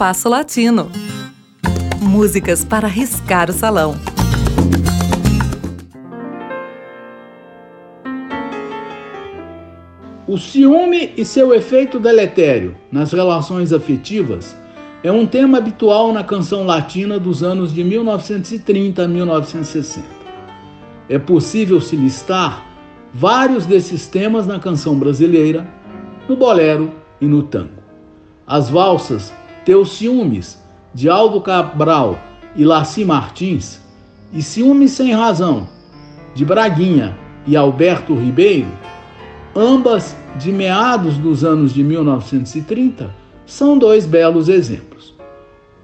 Espaço Latino. Músicas para riscar o salão. O ciúme e seu efeito deletério nas relações afetivas é um tema habitual na canção latina dos anos de 1930 a 1960. É possível se listar vários desses temas na canção brasileira, no bolero e no tango. As valsas Teus Ciúmes, de Aldo Cabral e Laci Martins, e Ciúmes Sem Razão, de Braguinha e Alberto Ribeiro, ambas de meados dos anos de 1930, são dois belos exemplos.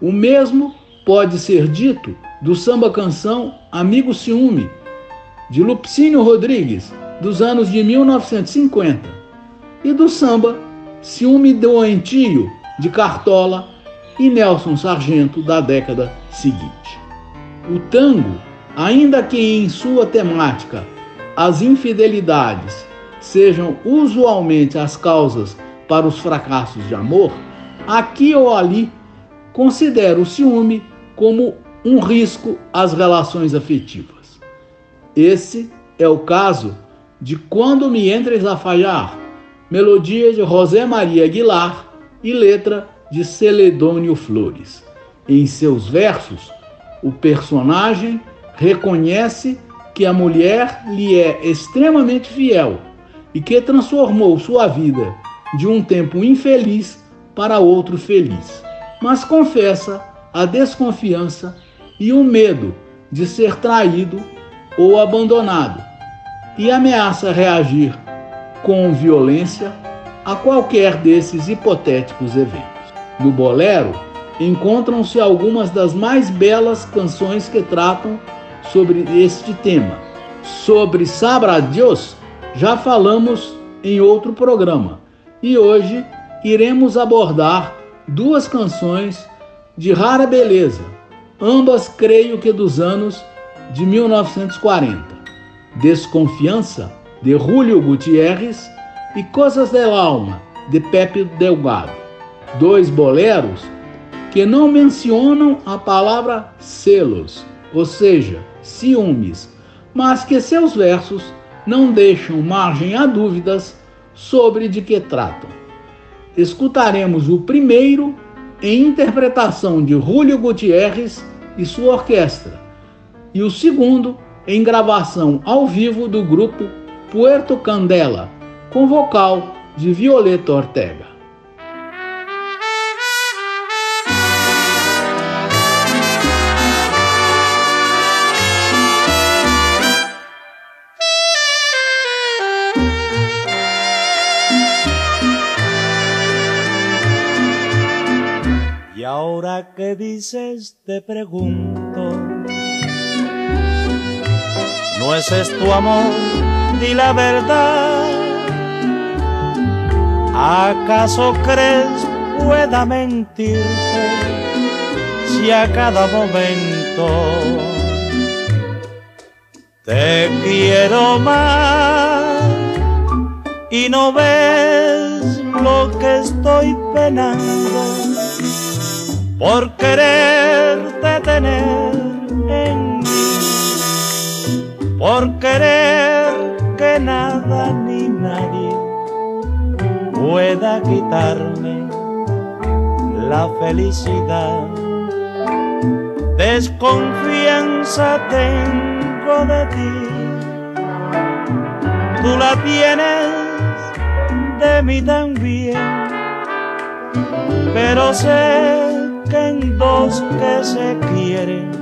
O mesmo pode ser dito do samba-canção Amigo Ciúme, de Lupicínio Rodrigues, dos anos de 1950, e do samba Ciúme Doentio, de Cartola e Nelson Sargento, da década seguinte. O tango, ainda que em sua temática as infidelidades sejam usualmente as causas para os fracassos de amor, aqui ou ali considera o ciúme como um risco às relações afetivas. Esse é o caso de Quando Me Entres a Falhar, melodia de José Maria Aguilar e letra de Celedônio Flores. Em seus versos, o personagem reconhece que a mulher lhe é extremamente fiel e que transformou sua vida de um tempo infeliz para outro feliz, mas confessa a desconfiança e o medo de ser traído ou abandonado e ameaça reagir com violência a qualquer desses hipotéticos eventos. No bolero, encontram-se algumas das mais belas canções que tratam sobre este tema. Sobre Sabra Dios, já falamos em outro programa e hoje iremos abordar duas canções de rara beleza, ambas creio que dos anos de 1940. Desconfiança, de Julio Gutierrez, e Coisas del Alma, de Pepe Delgado. Dois boleros que não mencionam a palavra selos, ou seja, ciúmes, mas que seus versos não deixam margem a dúvidas sobre de que tratam. Escutaremos o primeiro em interpretação de Julio Gutierrez e sua orquestra, e o segundo em gravação ao vivo do grupo Puerto Candela, com vocal de Violeta Ortega. Que dices te pregunto, ¿no es esto amor? Di la verdad. ¿Acaso crees pueda mentirte si a cada momento te quiero más y no ves lo que estoy penando? Por quererte tener en mí, por querer que nada ni nadie pueda quitarme la felicidad. Desconfianza tengo de ti, tú la tienes de mí también, pero sé que en dos que se quieren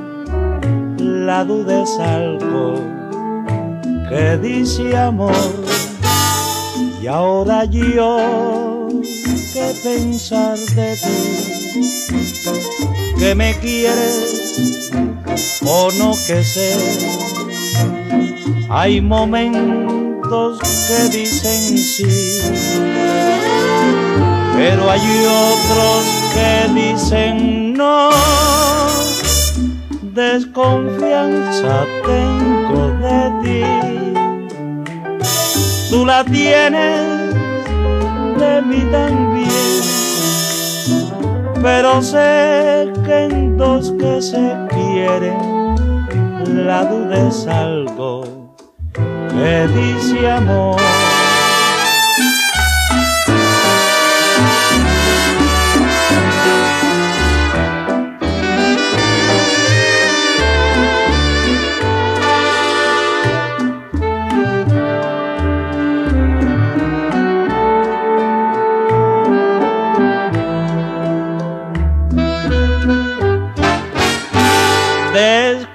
la duda es algo que dice amor. Y ahora yo que pensar de ti que me quieres o no que sé hay momentos que dicen sí pero hay otros que dicen no. Desconfianza tengo de ti, tú la tienes de mí también, pero sé que en dos que se quieren la duda es algo que dice amor.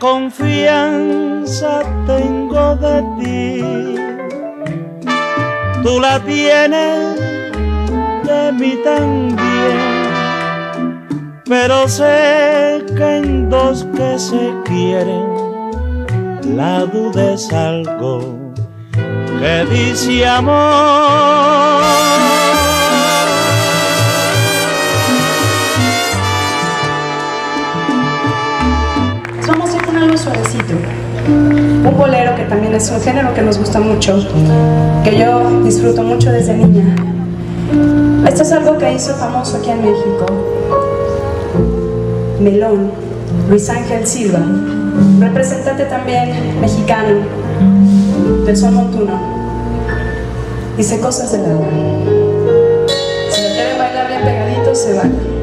Desconfianza tengo de ti, tú la tienes de mí también, pero sé que en dos que se quieren, la duda es algo que dice amor. Suavecito. Un bolero que también es un género que nos gusta mucho, que yo disfruto mucho desde niña. Esto es algo que hizo famoso aquí en México. Melón, Luis Ángel Silva, representante también mexicano del son montuno. Dice cosas del agua. Si lo quieren bailar bien pegadito, se van.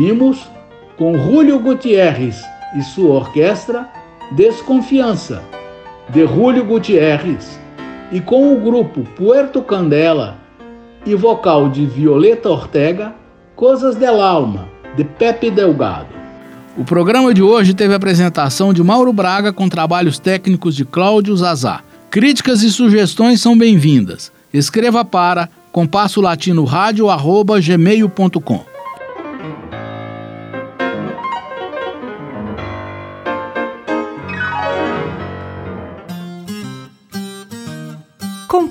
Ouvimos com Julio Gutierrez e sua orquestra Desconfiança, de Julio Gutierrez, e com o grupo Puerto Candela e vocal de Violeta Ortega, Coisas del Alma, de Pepe Delgado. O programa de hoje teve a apresentação de Mauro Braga com trabalhos técnicos de Cláudio Zazá. Críticas e sugestões são bem-vindas. Escreva para compasso latino gmail.com.